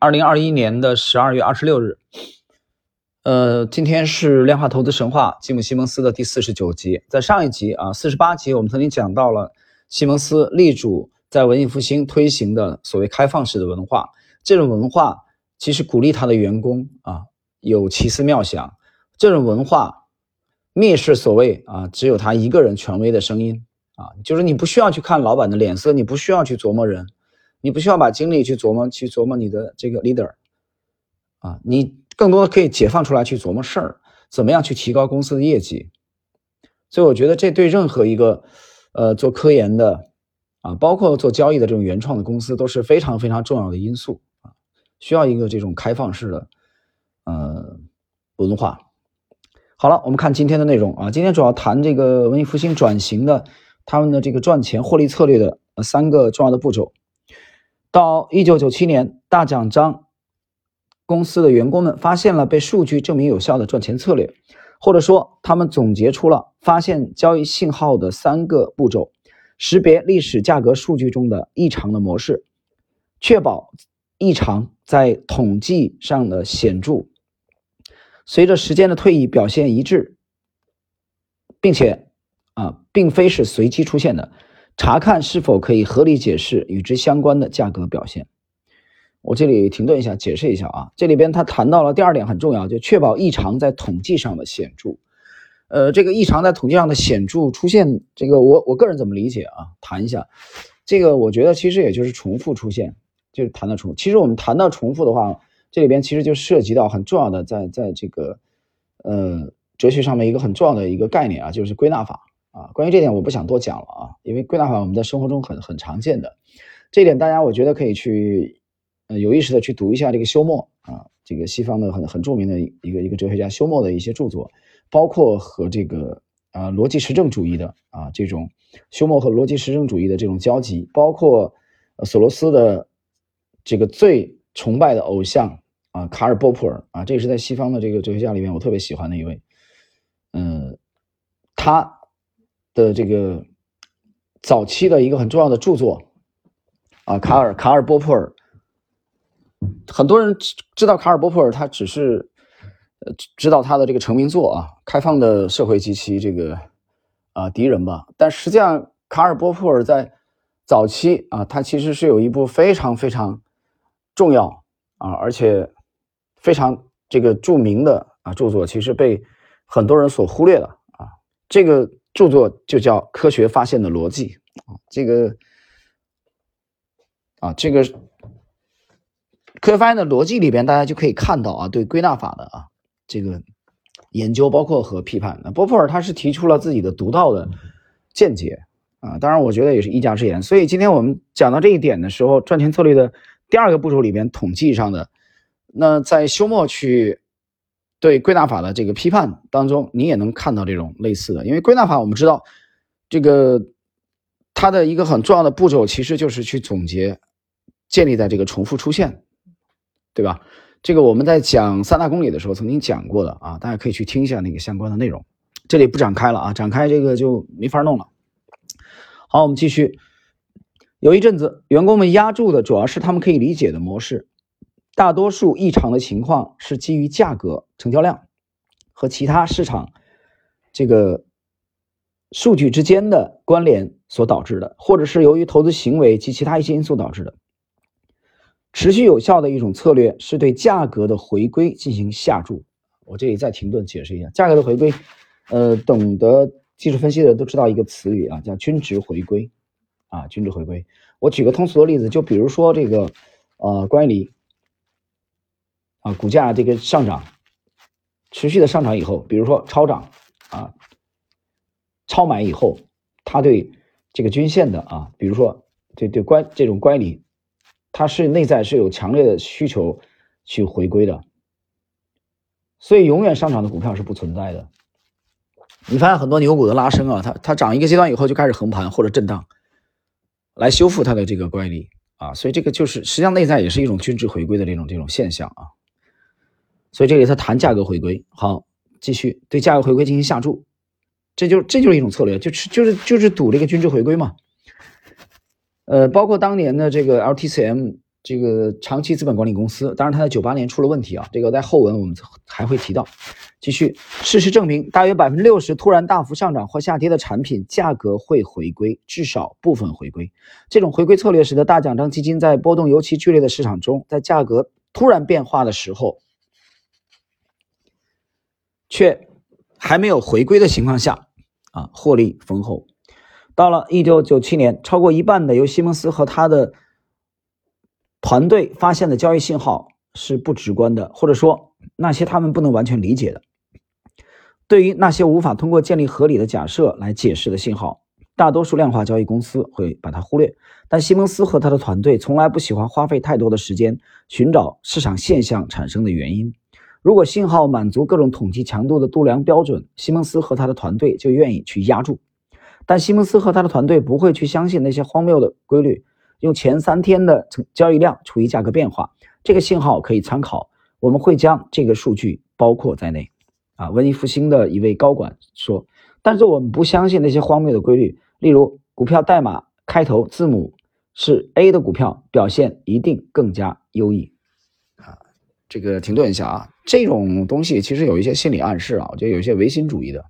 二零二一年的十二月二十六日，呃，今天是量化投资神话吉姆·西蒙斯的第四十九集。在上一集啊，四十八集我们曾经讲到了西蒙斯力主在文艺复兴推行的所谓开放式的文化。这种文化其实鼓励他的员工啊有奇思妙想。这种文化蔑视所谓啊只有他一个人权威的声音啊，就是你不需要去看老板的脸色，你不需要去琢磨人。你不需要把精力去琢磨，去琢磨你的这个 leader，啊，你更多的可以解放出来去琢磨事儿，怎么样去提高公司的业绩。所以我觉得这对任何一个，呃，做科研的，啊，包括做交易的这种原创的公司都是非常非常重要的因素啊，需要一个这种开放式的，呃，文化。好了，我们看今天的内容啊，今天主要谈这个文艺复兴转型的他们的这个赚钱获利策略的三个重要的步骤。到一九九七年，大奖章公司的员工们发现了被数据证明有效的赚钱策略，或者说，他们总结出了发现交易信号的三个步骤：识别历史价格数据中的异常的模式，确保异常在统计上的显著，随着时间的推移表现一致，并且啊，并非是随机出现的。查看是否可以合理解释与之相关的价格表现。我这里停顿一下，解释一下啊。这里边他谈到了第二点很重要，就确保异常在统计上的显著。呃，这个异常在统计上的显著出现，这个我我个人怎么理解啊？谈一下，这个我觉得其实也就是重复出现，就是谈到重。其实我们谈到重复的话，这里边其实就涉及到很重要的，在在这个呃哲学上面一个很重要的一个概念啊，就是归纳法。关于这点我不想多讲了啊，因为归纳法我们在生活中很很常见的，这一点大家我觉得可以去呃有意识的去读一下这个休谟啊，这个西方的很很著名的一个一个哲学家休谟的一些著作，包括和这个啊逻辑实证主义的啊这种休谟和逻辑实证主义的这种交集，包括索罗斯的这个最崇拜的偶像啊卡尔波普尔啊，这也是在西方的这个哲学家里面我特别喜欢的一位，嗯，他。的这个早期的一个很重要的著作啊，卡尔卡尔波普尔，很多人知道卡尔波普尔，他只是呃知道他的这个成名作啊，《开放的社会及其这个啊敌人》吧。但实际上，卡尔波普尔在早期啊，他其实是有一部非常非常重要啊，而且非常这个著名的啊著作，其实被很多人所忽略了啊，这个。著作就叫《科学发现的逻辑》啊，这个啊，这个科学发现的逻辑里边，大家就可以看到啊，对归纳法的啊这个研究，包括和批判。那波普尔他是提出了自己的独到的见解啊，当然我觉得也是一家之言。所以今天我们讲到这一点的时候，赚钱策略的第二个步骤里边，统计上的，那在休谟去。对归纳法的这个批判当中，你也能看到这种类似的，因为归纳法我们知道，这个它的一个很重要的步骤其实就是去总结，建立在这个重复出现，对吧？这个我们在讲三大公理的时候曾经讲过的啊，大家可以去听一下那个相关的内容，这里不展开了啊，展开这个就没法弄了。好，我们继续。有一阵子，员工们压住的主要是他们可以理解的模式。大多数异常的情况是基于价格、成交量和其他市场这个数据之间的关联所导致的，或者是由于投资行为及其他一些因素导致的。持续有效的一种策略是对价格的回归进行下注。我这里再停顿解释一下，价格的回归，呃，懂得技术分析的都知道一个词语啊，叫均值回归啊，均值回归。我举个通俗的例子，就比如说这个呃，关于你。啊，股价这个上涨，持续的上涨以后，比如说超涨啊，超买以后，它对这个均线的啊，比如说对对乖这种乖离，它是内在是有强烈的需求去回归的，所以永远上涨的股票是不存在的。你发现很多牛股的拉升啊，它它涨一个阶段以后就开始横盘或者震荡，来修复它的这个乖离啊，所以这个就是实际上内在也是一种均值回归的这种这种现象啊。所以这里他谈价格回归，好，继续对价格回归进行下注，这就这就是一种策略，就是就是就是赌这个均值回归嘛。呃，包括当年的这个 LTCM 这个长期资本管理公司，当然它在九八年出了问题啊，这个在后文我们还会提到。继续，事实证明，大约百分之六十突然大幅上涨或下跌的产品价格会回归，至少部分回归。这种回归策略使得大奖章基金在波动尤其剧烈的市场中，在价格突然变化的时候，却还没有回归的情况下，啊，获利丰厚。到了一九九七年，超过一半的由西蒙斯和他的团队发现的交易信号是不直观的，或者说那些他们不能完全理解的。对于那些无法通过建立合理的假设来解释的信号，大多数量化交易公司会把它忽略。但西蒙斯和他的团队从来不喜欢花费太多的时间寻找市场现象产生的原因。如果信号满足各种统计强度的度量标准，西蒙斯和他的团队就愿意去压住。但西蒙斯和他的团队不会去相信那些荒谬的规律，用前三天的交易量除以价格变化。这个信号可以参考，我们会将这个数据包括在内。啊，文艺复兴的一位高管说：“但是我们不相信那些荒谬的规律，例如股票代码开头字母是 A 的股票表现一定更加优异。”这个停顿一下啊，这种东西其实有一些心理暗示啊，我觉得有一些唯心主义的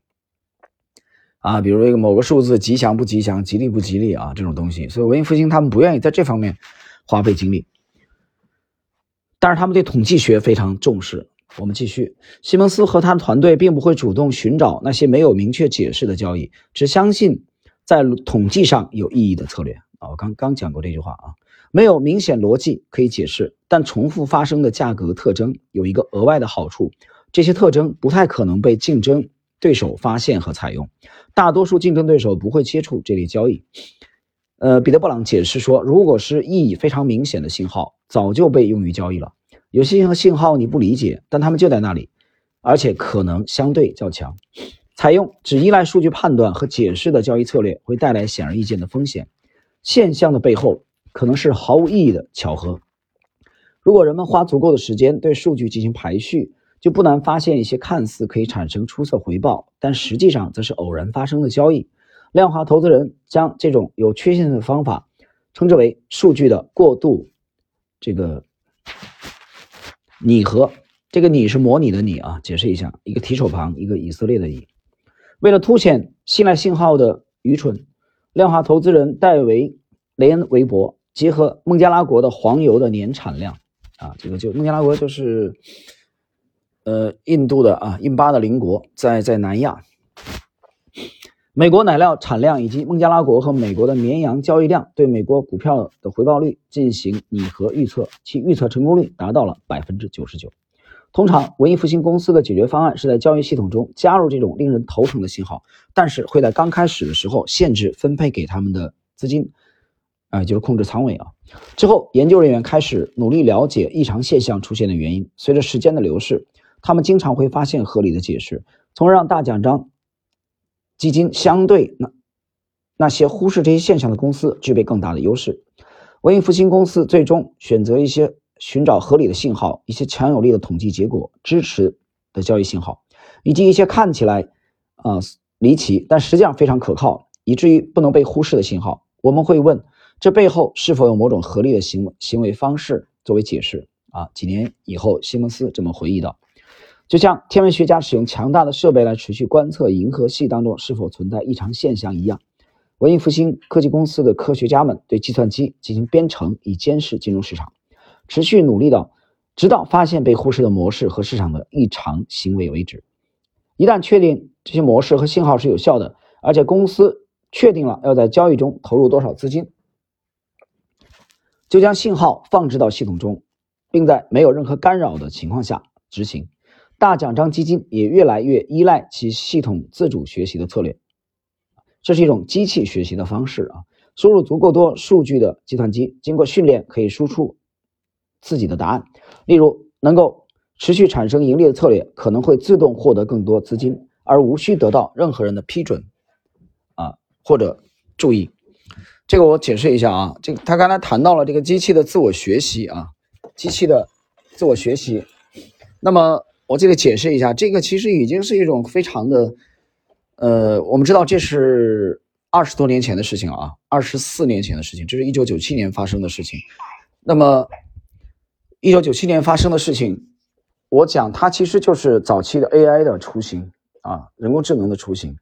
啊，比如一个某个数字吉祥不吉祥，吉利不吉利啊，这种东西，所以文艺复兴他们不愿意在这方面花费精力，但是他们对统计学非常重视。我们继续，西蒙斯和他的团队并不会主动寻找那些没有明确解释的交易，只相信在统计上有意义的策略啊。我刚刚讲过这句话啊，没有明显逻辑可以解释，但重复发生的价格特征有一个额外的好处，这些特征不太可能被竞争对手发现和采用，大多数竞争对手不会接触这类交易。呃，彼得·布朗解释说，如果是意义非常明显的信号，早就被用于交易了。有些信号你不理解，但他们就在那里，而且可能相对较强。采用只依赖数据判断和解释的交易策略会带来显而易见的风险。现象的背后可能是毫无意义的巧合。如果人们花足够的时间对数据进行排序，就不难发现一些看似可以产生出色回报，但实际上则是偶然发生的交易。量化投资人将这种有缺陷的方法称之为数据的过度这个。拟合，这个拟是模拟的拟啊，解释一下，一个提手旁，一个以色列的以。为了凸显信赖信号的愚蠢，量化投资人戴维·雷恩·韦伯结合孟加拉国的黄油的年产量啊，这个就孟加拉国就是呃印度的啊印巴的邻国，在在南亚。美国奶料产量以及孟加拉国和美国的绵羊交易量对美国股票的回报率进行拟合预测，其预测成功率达到了百分之九十九。通常，文艺复兴公司的解决方案是在交易系统中加入这种令人头疼的信号，但是会在刚开始的时候限制分配给他们的资金，啊，就是控制仓位啊。之后，研究人员开始努力了解异常现象出现的原因。随着时间的流逝，他们经常会发现合理的解释，从而让大奖章。基金相对那那些忽视这些现象的公司具备更大的优势。文艺复兴公司最终选择一些寻找合理的信号、一些强有力的统计结果支持的交易信号，以及一些看起来啊离奇但实际上非常可靠，以至于不能被忽视的信号。我们会问：这背后是否有某种合理的行为行为方式作为解释？啊，几年以后，西蒙斯这么回忆道。就像天文学家使用强大的设备来持续观测银河系当中是否存在异常现象一样，文艺复兴科技公司的科学家们对计算机进行编程以监视金融市场，持续努力到直到发现被忽视的模式和市场的异常行为为止。一旦确定这些模式和信号是有效的，而且公司确定了要在交易中投入多少资金，就将信号放置到系统中，并在没有任何干扰的情况下执行。大奖章基金也越来越依赖其系统自主学习的策略，这是一种机器学习的方式啊。输入足够多数据的计算机，经过训练可以输出自己的答案。例如，能够持续产生盈利的策略可能会自动获得更多资金，而无需得到任何人的批准啊或者注意。这个我解释一下啊，这个他刚才谈到了这个机器的自我学习啊，机器的自我学习，那么。我这个解释一下，这个其实已经是一种非常的，呃，我们知道这是二十多年前的事情啊，二十四年前的事情，这是一九九七年发生的事情。那么一九九七年发生的事情，我讲它其实就是早期的 AI 的雏形啊，人工智能的雏形。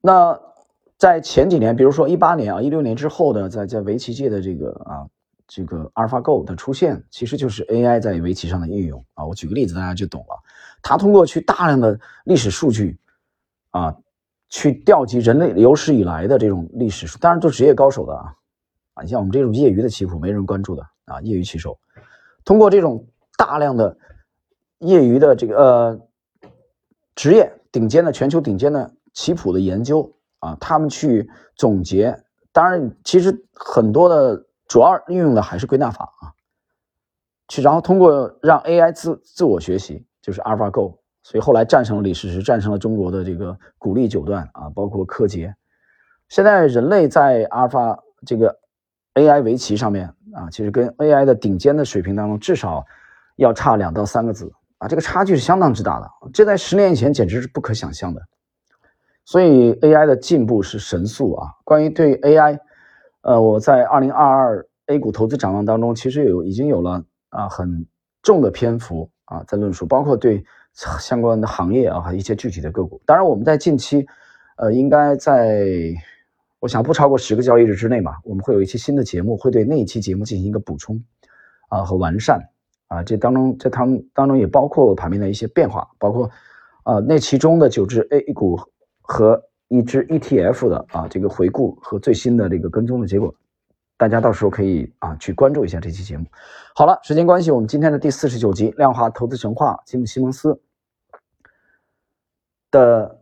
那在前几年，比如说一八年啊、一六年之后的，在在围棋界的这个啊，这个阿尔法 Go 的出现，其实就是 AI 在围棋上的应用啊。我举个例子，大家就懂了。它通过去大量的历史数据啊，去调集人类有史以来的这种历史，当然都职业高手的啊啊，你像我们这种业余的棋谱，没人关注的啊，业余棋手，通过这种大量的业余的这个呃职业顶尖的全球顶尖的。棋谱的研究啊，他们去总结，当然，其实很多的主要运用的还是归纳法啊，去然后通过让 AI 自自我学习，就是 AlphaGo，所以后来战胜了李世石，战胜了中国的这个鼓励九段啊，包括柯洁。现在人类在阿尔法这个 AI 围棋上面啊，其实跟 AI 的顶尖的水平当中，至少要差两到三个子啊，这个差距是相当之大的，这在十年以前简直是不可想象的。所以 AI 的进步是神速啊！关于对 AI，呃，我在二零二二 A 股投资展望当中，其实有已经有了啊很重的篇幅啊在论述，包括对相关的行业啊和一些具体的个股。当然，我们在近期，呃，应该在我想不超过十个交易日之内吧，我们会有一期新的节目，会对那一期节目进行一个补充啊和完善啊。这当中这当当中也包括盘面的一些变化，包括啊那其中的九只 A 股。和一只 ETF 的啊，这个回顾和最新的这个跟踪的结果，大家到时候可以啊去关注一下这期节目。好了，时间关系，我们今天的第四十九集《量化投资神话》吉姆·西蒙斯的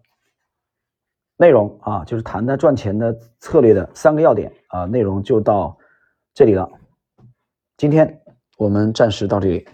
内容啊，就是谈的赚钱的策略的三个要点啊，内容就到这里了。今天我们暂时到这里。